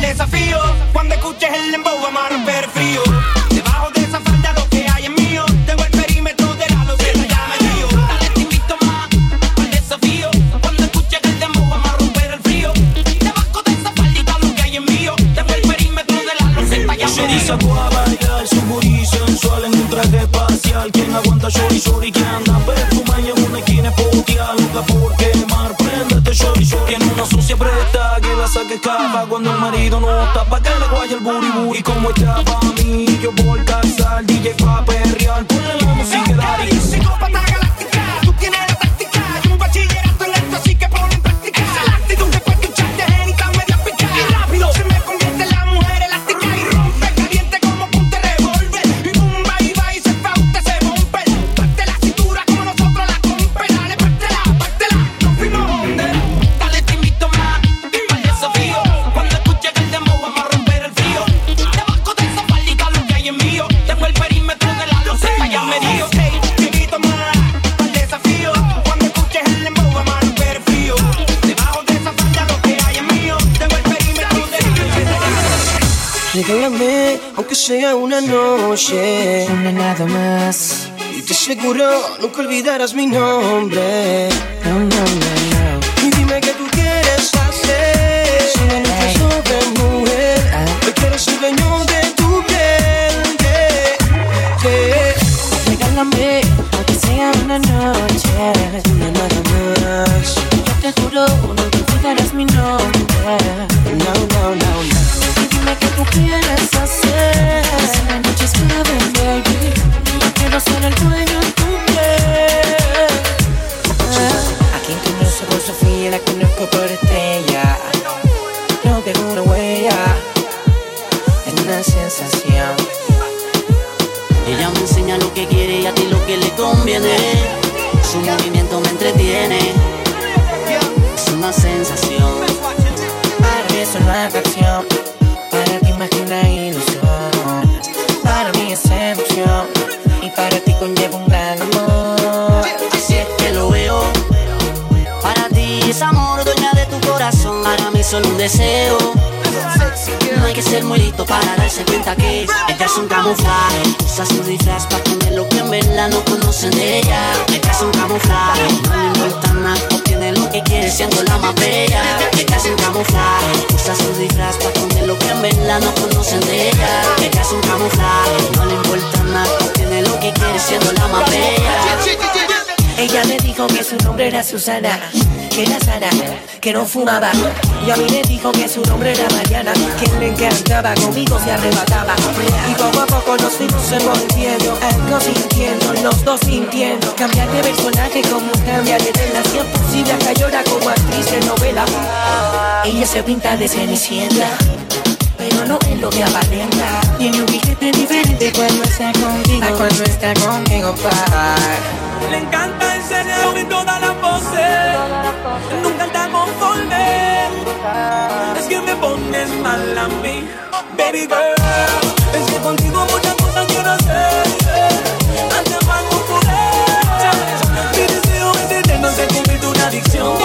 El desafío. Cuando escuches el lembow vamos a romper frío. Debajo de esa falda lo que hay en mío. Tengo el perímetro de la loquera ya me dio. Dale, te invito más el desafío. Cuando escuches el lembow vamos a romper el frío. Debajo de esa faldita lo que hay en mío. Tengo el perímetro de la loquera ya me dio. Bailar su booty sensual en un traje espacial. Quien aguanta shorty shorty que anda perfuma y en una esquina es loca por quemar. Préndete shorty shorty en una sucia preta que la saque escapa cuando el marido no está pa' que le guaye el booty booty como está pa' mí. Yo a casar DJ pa' perrear, ponle la música y Dale, psicópata aseguro nunca olvidarás mi nombre. No, no, no, no. No hay que ser muy listo para darse cuenta que ella es un camuflaje. Usa su disfraz para poner lo que en verdad no conocen de ella. Ella es un camuflaje, no le importa nada. Obtiene lo que quiere siendo la más bella. Ella es un camuflaje, usa su disfraz para poner lo que en verdad no conocen de ella. Ella es un camuflaje, no le importa nada. Obtiene lo que quiere siendo la más bella. Ella me dijo que su nombre era Susana, que era sana, que no fumaba. Y a mí me dijo que su nombre era Mariana, que le encantaba, conmigo se arrebataba. Y poco a poco nos fuimos envolviendo, algo sintiendo, los dos sintiendo. Cambiar de personaje como cambia de es posible hasta llora como actriz de novela. Ella se pinta de cenicienta. Pero no es lo que aparenta Tiene un billete diferente cuando está contigo A cuando está conmigo, pa Le encanta enseñarme todas las poses. Nunca está conforme. Es que me pones mal a mí, baby girl. Es que contigo muchas cosas quiero hacer. En una adicción.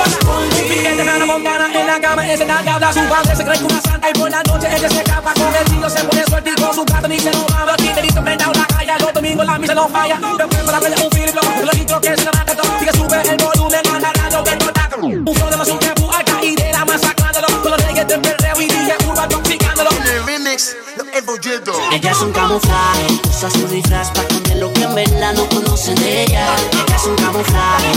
Piquete en la montana, en la cama, ese nada habla. Su padre se cree que una santa y por la noche ella se escapa con el tío, se pone suerte y con su gato ni se lo va. Los tinderitos prenda una calle, los domingos la misa no falla. Después para verle un film, lo dicho que se mata todo. Sigue sube el volumen, anda dando que no taca. Un flow de más un y de la masacrándolo. Con los reggae de perreo y DJ urbano toxicándolo. Ella es un camuflaje, usa su disfraz para esconder lo que en verdad no conocen de ella. Ella es un camuflaje,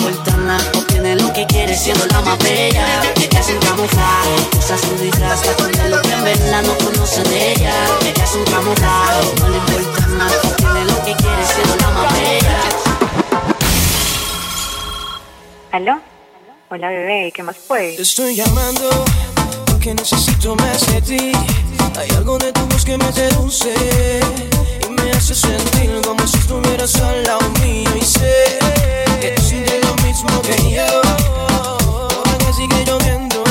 no gana Obtiene lo que quiere siendo la más bella Te hacen camuflaje, usa su disfraz Pa' esconder lo que en verdad no conocen de ella Te hacen camuflaje, no le importa nada Obtiene lo que quiere siendo la más bella ¿Aló? Hola bebé, ¿qué más puedes? Estoy llamando porque necesito más de ti Hay algo de tu voz que me seduce Y me hace sentir como si estuvieras al lado mío Y sé que tú mismo que yo. Ahora que sigue lloviendo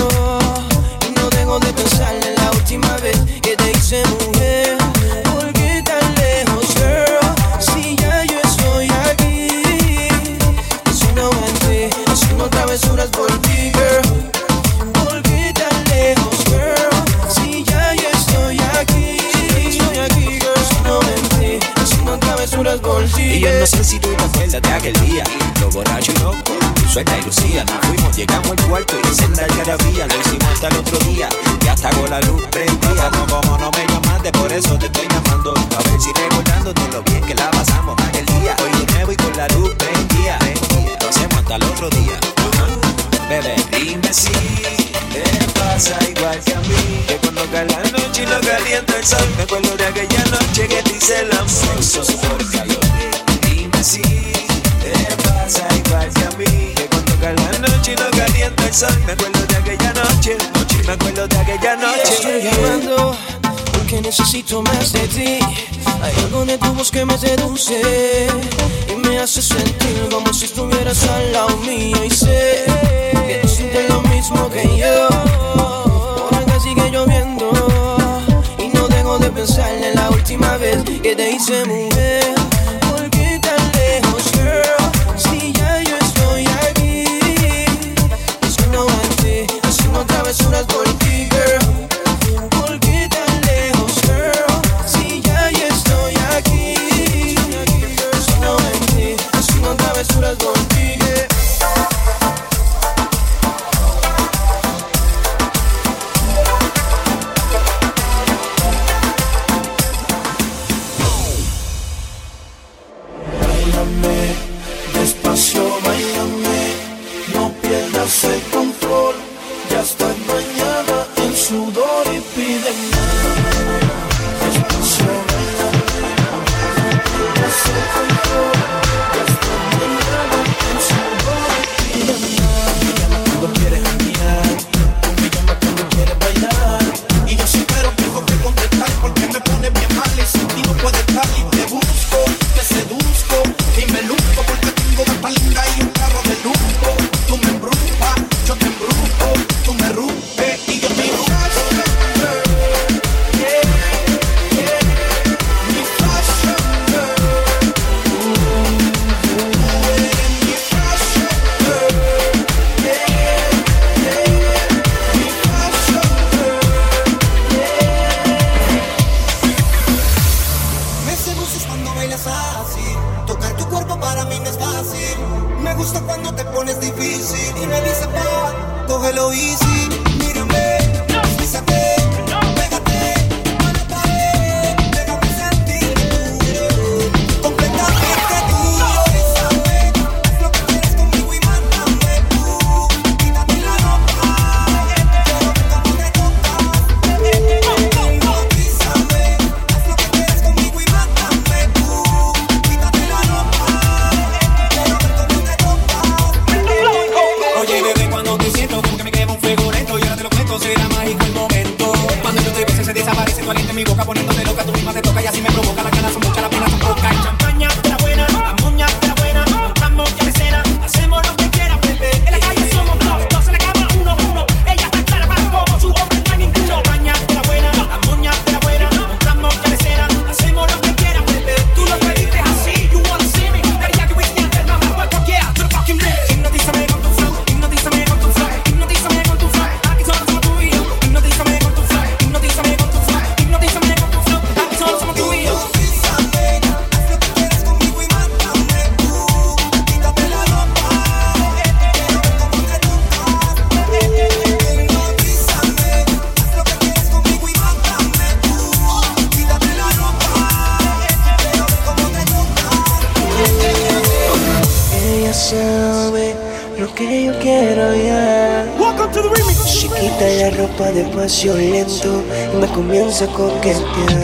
y no dejo de pensar en la última vez que te hice muy Y yo no sé si tú te de aquel día. Lo borracho y loco, suelta y lucía. Nos fuimos, llegamos al cuarto y senda algarabía. Lo hicimos hasta el otro día. Y hasta con la luz prendida. No, como no me llamaste, por eso te estoy llamando. A ver si recordándote lo bien que la pasamos aquel día. Hoy de nuevo y con la luz prendida. Lo hacemos hasta el otro día. Bebé, dime si te pasa igual que a mí. Que cuando cae la noche y lo calienta el sol, me acuerdo de aquella noche que te hice el amor. Sexo por calor. Dime si te pasa igual que a mí. Que cuando cae la noche y calienta el sol, me acuerdo de aquella noche. noche me acuerdo de aquella noche. Estoy llamando porque necesito más de ti. Hay algo en tu voz que me seduce y me hace sentir como si estuvieras al lado mío y sé que tú sientes lo mismo que yo. Por acá sigue lloviendo y no dejo de pensar en la última vez que te hice mujer. Despacio, bailame, no pierdas el control, ya está. coquetear.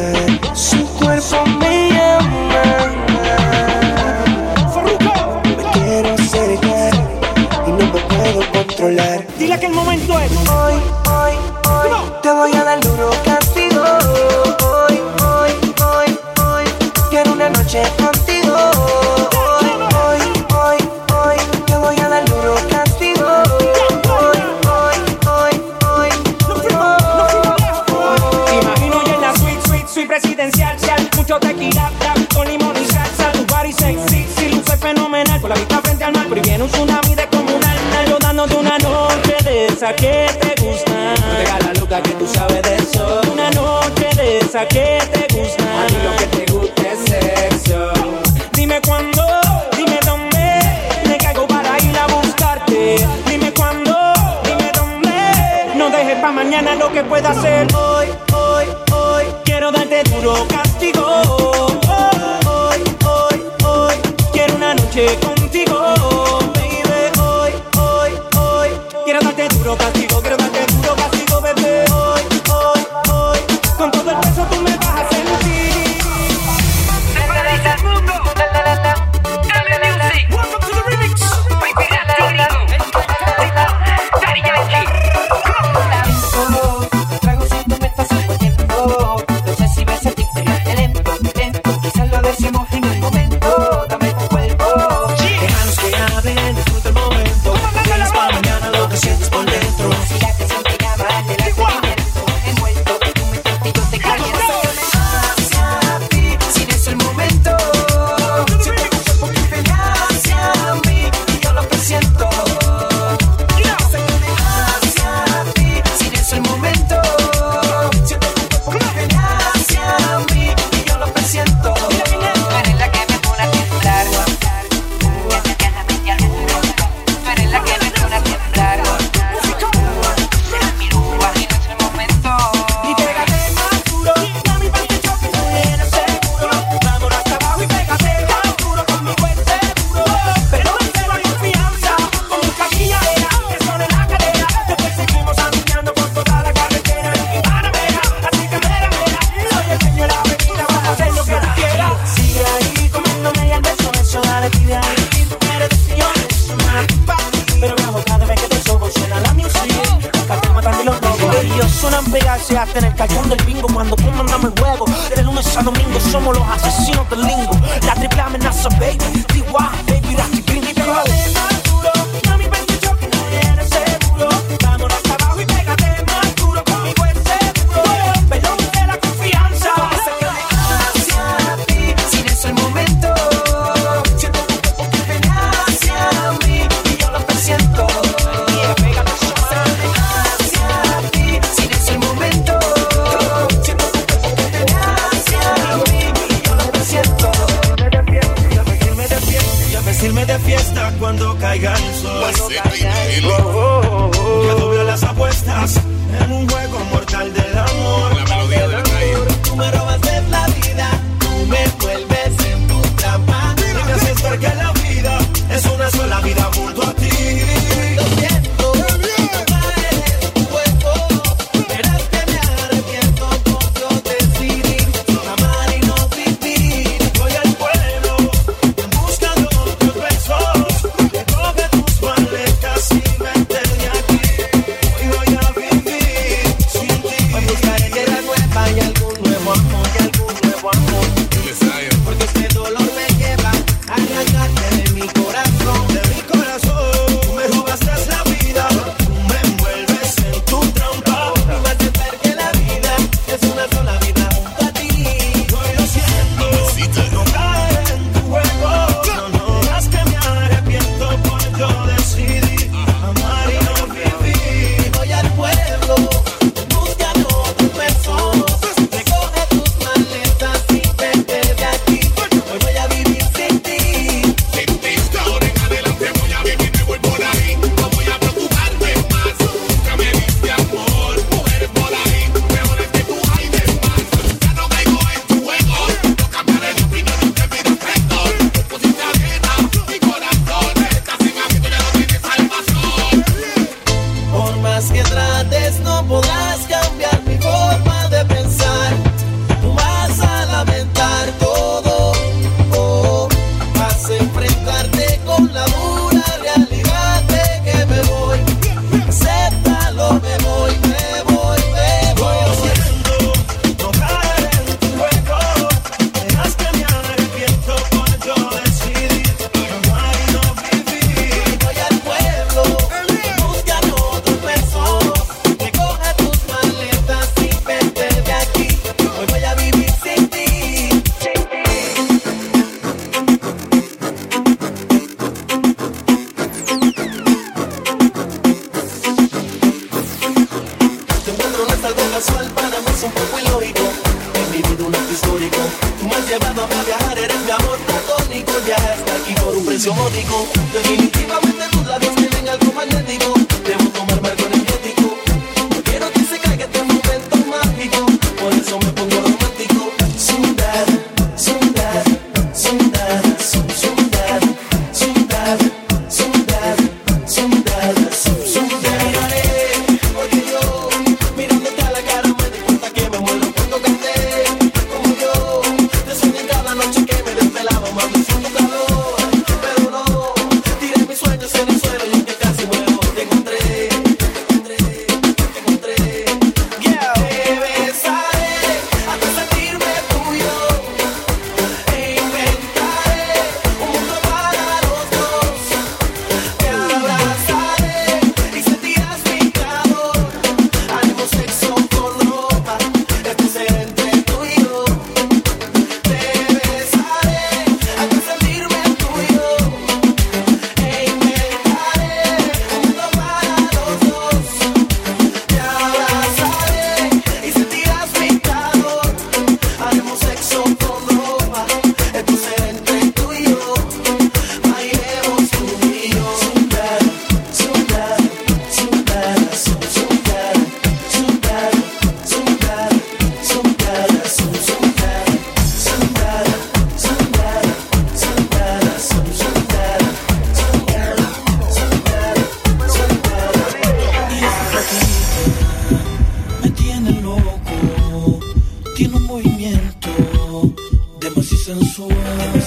sensual.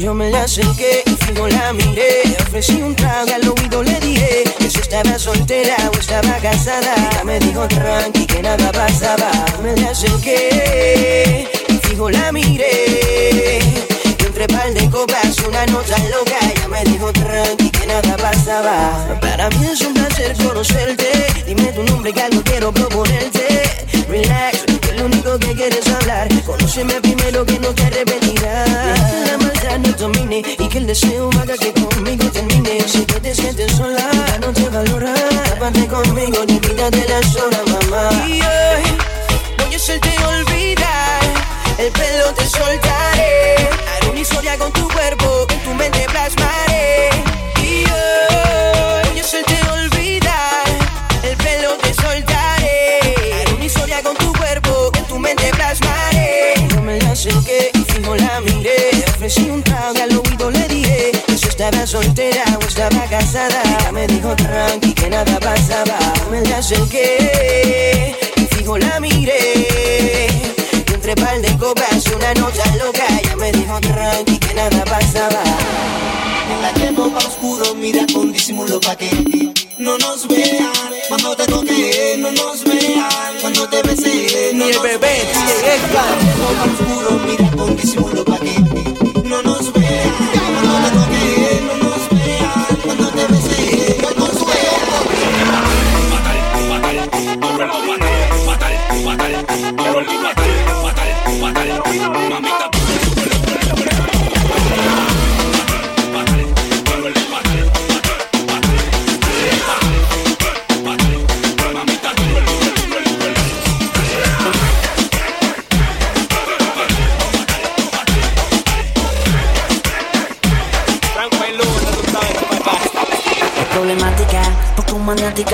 Yo me la acerqué y fijo la miré. Le ofrecí un trago al oído le dije Que si estaba soltera o estaba casada Ella me dijo tranqui que nada pasaba Me la acerqué y fijo la miré. Y entre par de copas una nota loca. Ella me dijo tranqui que nada pasaba Para mí es un placer conocerte. Dime tu nombre que algo quiero proponerte. Relax lo único que quieres hablar. Conóceme primero que no te arrepentirás. La maldad no domine y que el deseo haga que conmigo termine. Si tú te sientes sola, no te valora. Tápate conmigo y quítate la sola, mamá. Y hoy voy a hacerte olvidar. El pelo te soltaré. Haré una historia con tu cuerpo que tu mente plasmaré. estaba soltera o estaba casada. Ella me dijo tranqui que nada pasaba. Me la acerqué y fijo la miré. Y entre par de copas una nota loca. Ella me dijo tranqui que nada pasaba. En la tiempo pa' oscuro mira con disimulo pa' que no nos vean. Cuando te toque no nos vean. Cuando te besé no y el nos bebé, vean. Si el bebé, oscuro mira con disimulo pa'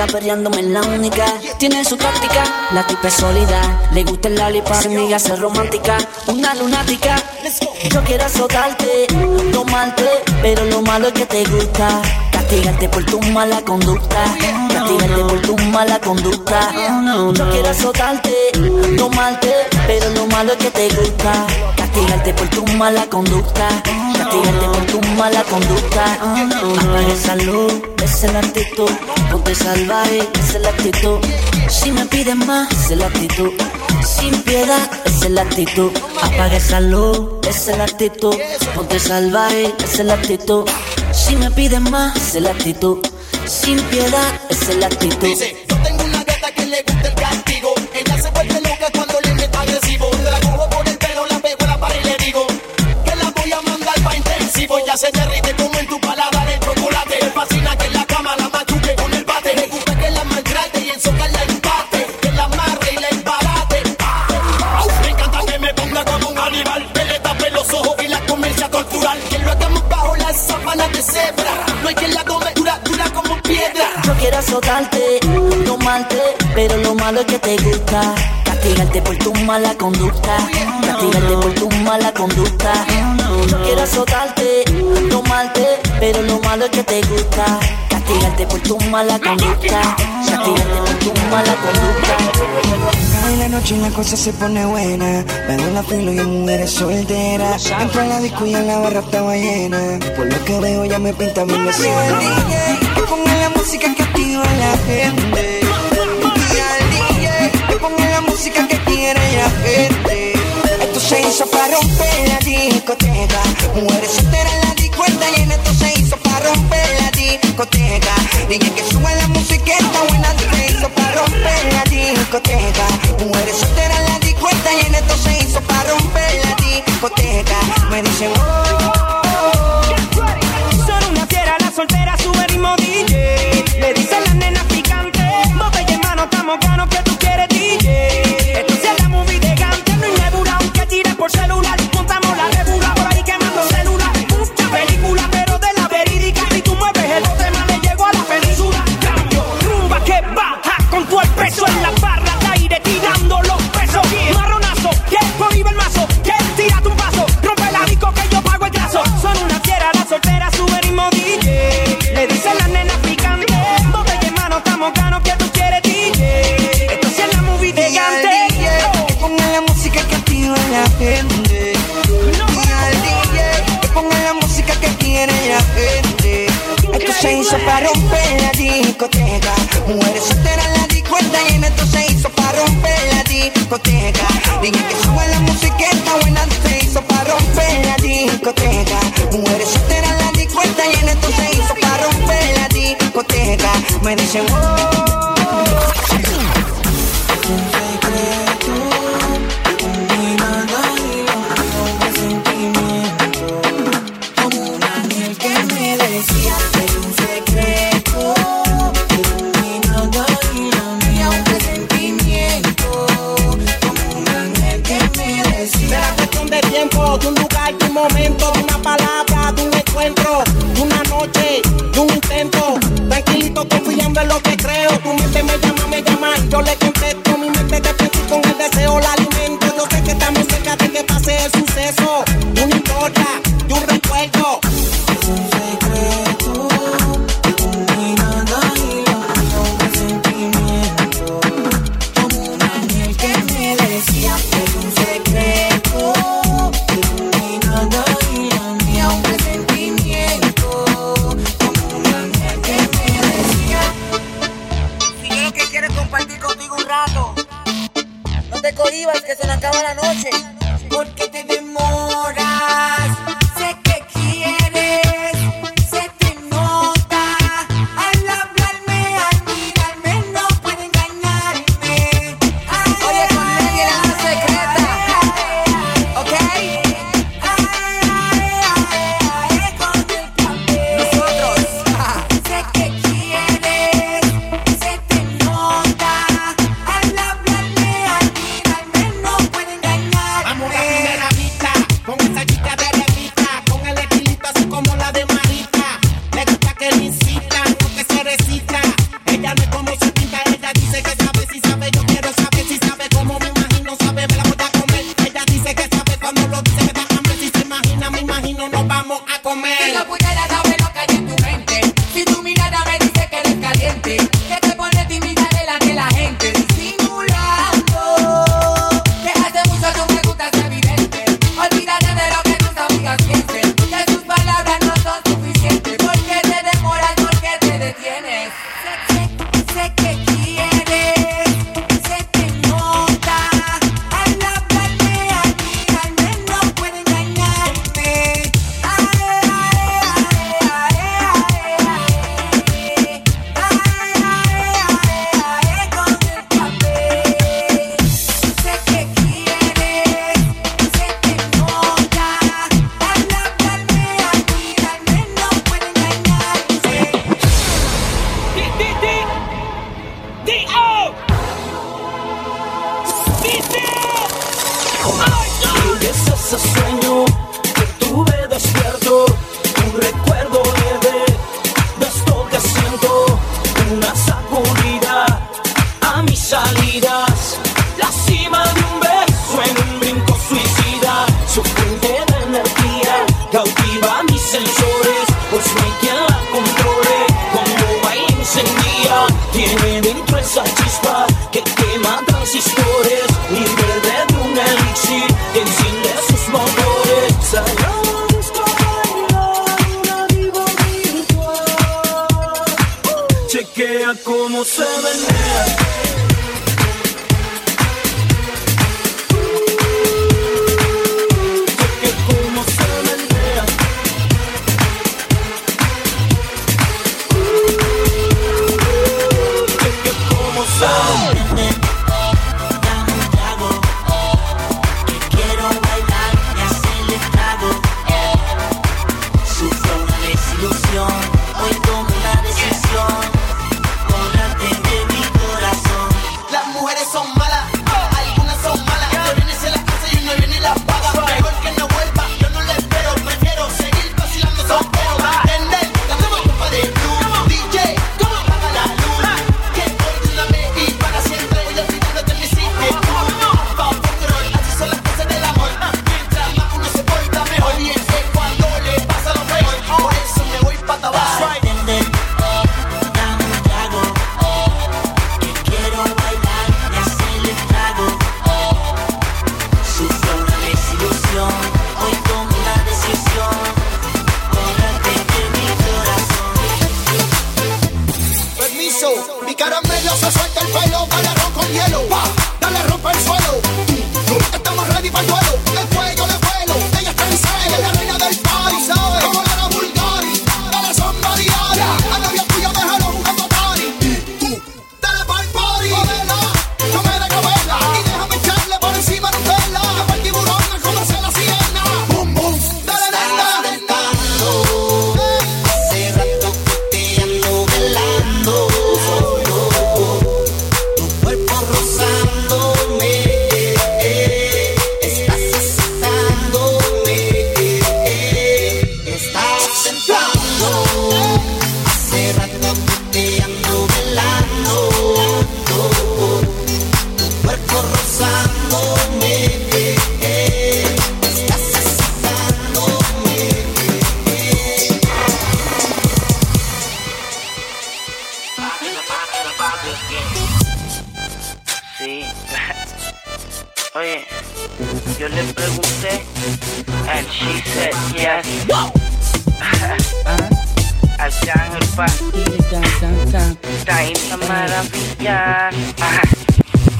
perreándome en la única. Tiene su táctica, la tipa es sólida. Le gusta el mi amiga es romántica, una lunática. Yo quiero azotarte, tomarte, pero lo malo es que te gusta. Castigarte por tu mala conducta, castigarte por tu mala conducta. Yo quiero azotarte, tomarte, pero lo malo es que te gusta. Castigarte por tu mala conducta, castigarte por tu mala conducta. Apaga esa luz, es la actitud. Ponte salvaje, esa es la actitud. Si me pides más, esa es la actitud. Sin piedad, esa es la actitud. Apaga esa luz, esa es la actitud. Ponte salvaje, esa es la actitud. Si me pides más, esa es la actitud. Sin piedad, esa es la actitud. Dice, yo tengo una gata que le gusta el castigo. Ella se vuelve loca cuando le meto agresivo. La cojo por el pelo, la pego la pared y le digo que la voy a mandar pa' intensivo. Ella se derrite como en tu paladar quiero azotarte, tomarte, pero lo malo es que te gusta. Castigarte por tu mala conducta, castigarte por tu mala conducta. Yo quiero azotarte, tomarte, pero lo malo es que te gusta. Castigarte por tu mala conducta, castigarte por tu mala conducta. En la noche la cosa se pone buena. Me doy la filo y en mujeres solteras. Entro a la disco y en la barra estaba llena. Por lo que veo ya me pinta bien la escena. DJ, que ponga la música que activa a la gente. Y al DJ, que ponga la música que quiere la gente. Esto se hizo para romper la discoteca. Mujeres solteras en la discoteca llena. Esto se hizo para romper la discoteca. DJ que sube la música está buena. Se hizo para romper la discoteca. Mujeres solteras en la discoteca llena. Esto se hizo para romper la discoteca. Me dicen, oh. Discoteca. Que sube la música está buena. Se hizo para romper la discoteca. Mujeres solteras en la discoteca llena. Esto se hizo para romper la discoteca. Me dicen. Oye, yo le pregunté, and she said yes. Al el pa. Está maravilla.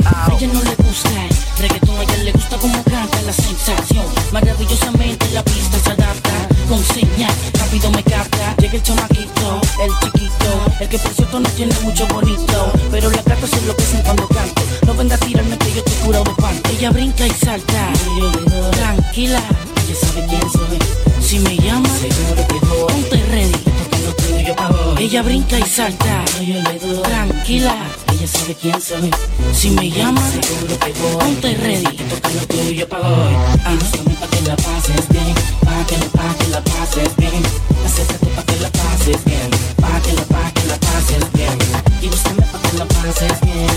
A ella no le gusta el reggaetón, a ella le gusta como canta la sensación. Maravillosamente la pista se adapta con señas, rápido me capta. Llega el chamaquito, el chiquito, el que por cierto no tiene mucho bonito, pero la gata se enloquecen cuando canta. No venga a tirarme que yo te curo de pan. Ella brinca y salta. Tranquila, ella sabe quién soy. Si me llamas, seguro que llama, ponte ready. Ella brinca y salta. Yo le doy. Tranquila, ella sabe quién soy. Si me llamas, seguro que llama, ponte ready. Toca lo tuyo para hoy. Ajá. Pa' que la pases bien. Pa' que, pa' que la pases bien. Acércate pa' que la pases bien. Pa' que la, pa' que la pases bien. Y búscame pa' que la pases bien.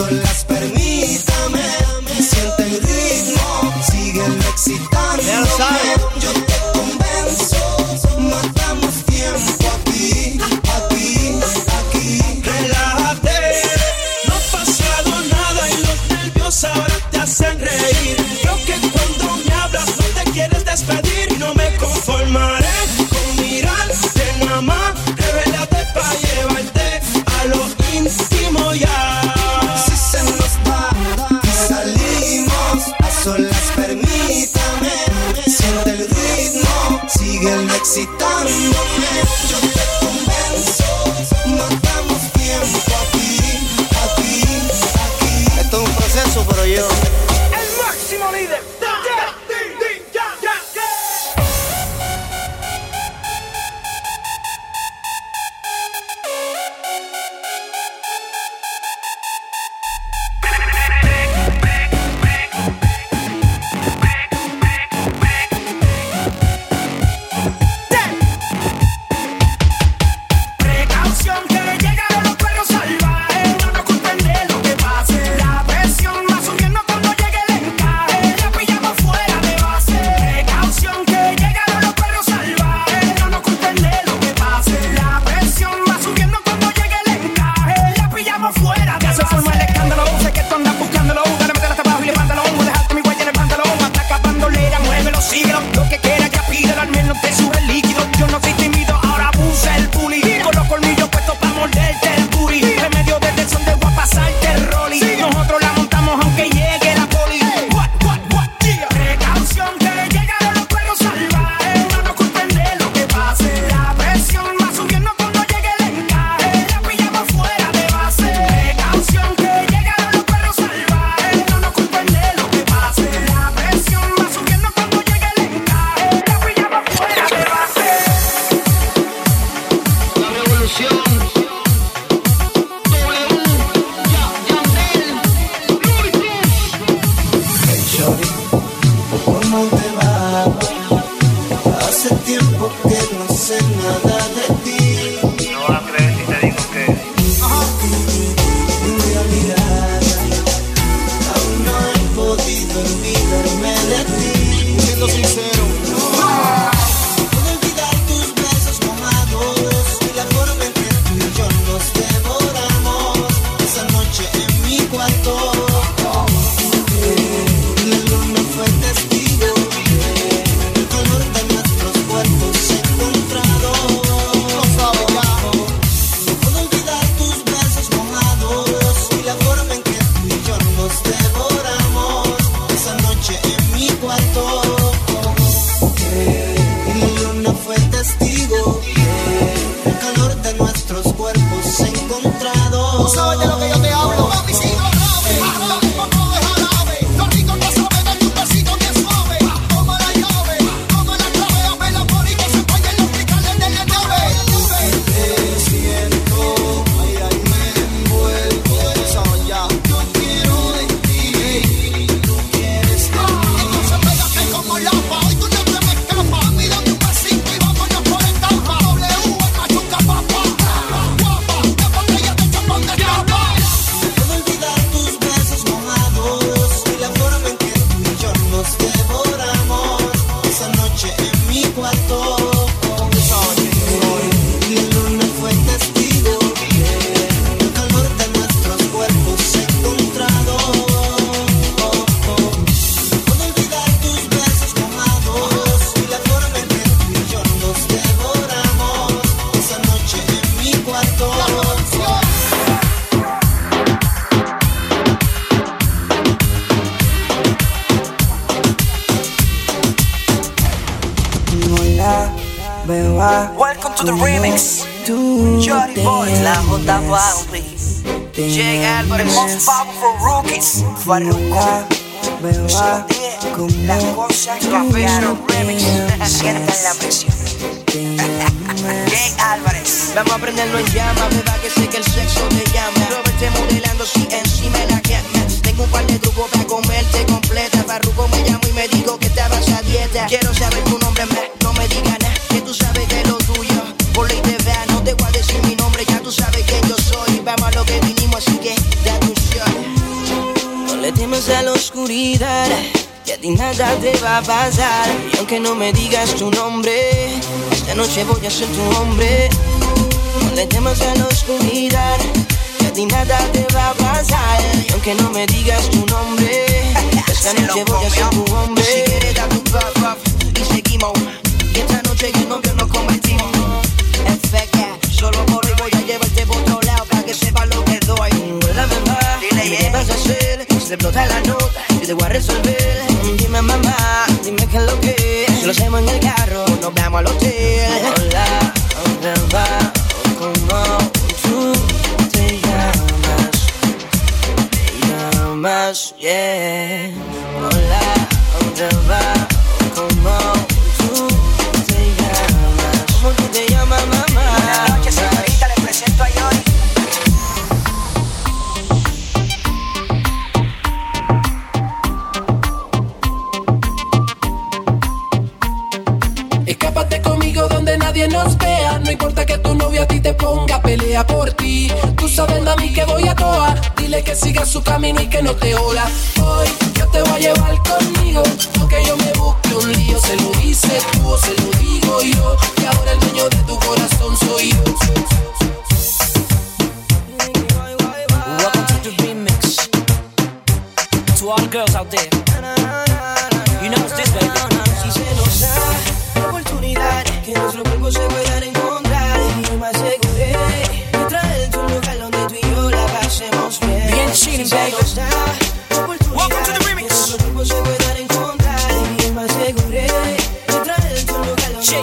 son las personas You. olvidarme de ti. Siendo. Wow, Llega el most powerful rookies. Farruko. Las cosas cambiaron. Remix. Sientan la presión. Jay Álvarez. Vamos a prenderlo en llama, beba que sé que el sexo te llama. Lo vete modelando si encima la quema. Tengo un par de trucos para comerte completa. Farruko me llamo y me digo que estabas a dieta. Quiero saber oscuridad y a nada te va a pasar. Y aunque no me digas tu nombre, esta noche voy a ser tu hombre. No le temas a la oscuridad y a nada te va a pasar. Y aunque no me digas tu nombre, esta noche voy a ser tu hombre. Si quieres da tu y seguimos. Y esta noche yo guajolote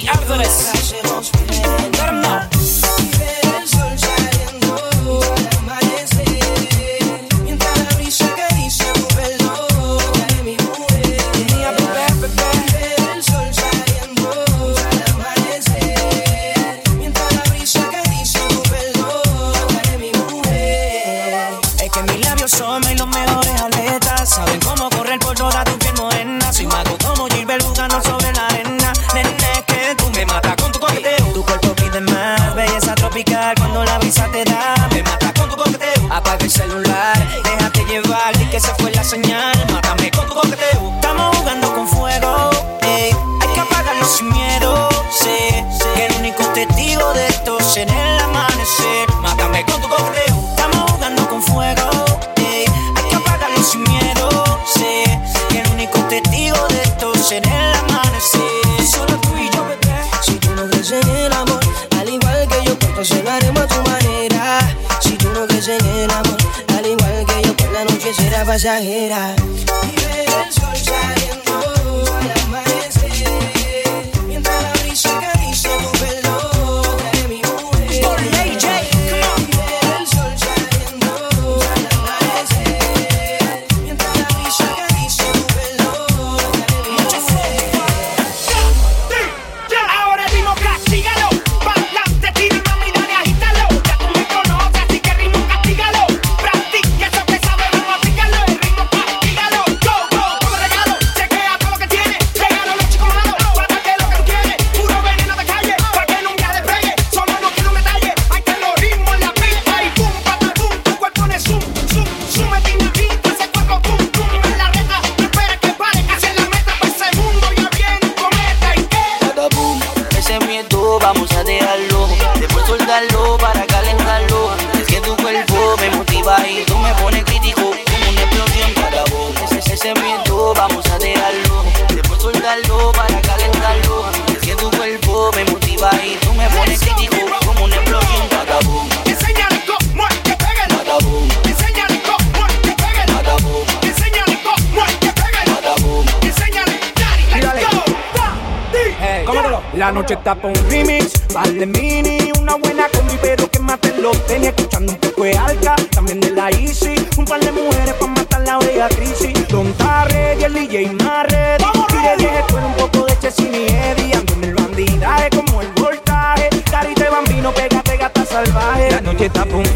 After.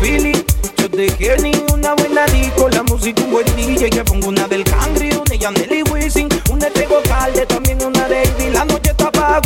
feeling. Yo dejé ni una buena disco, la música un buen DJ. Que pongo una del Cangri, una de Nelly Wisin, una de Calde, también una de Ivy. La noche está pa'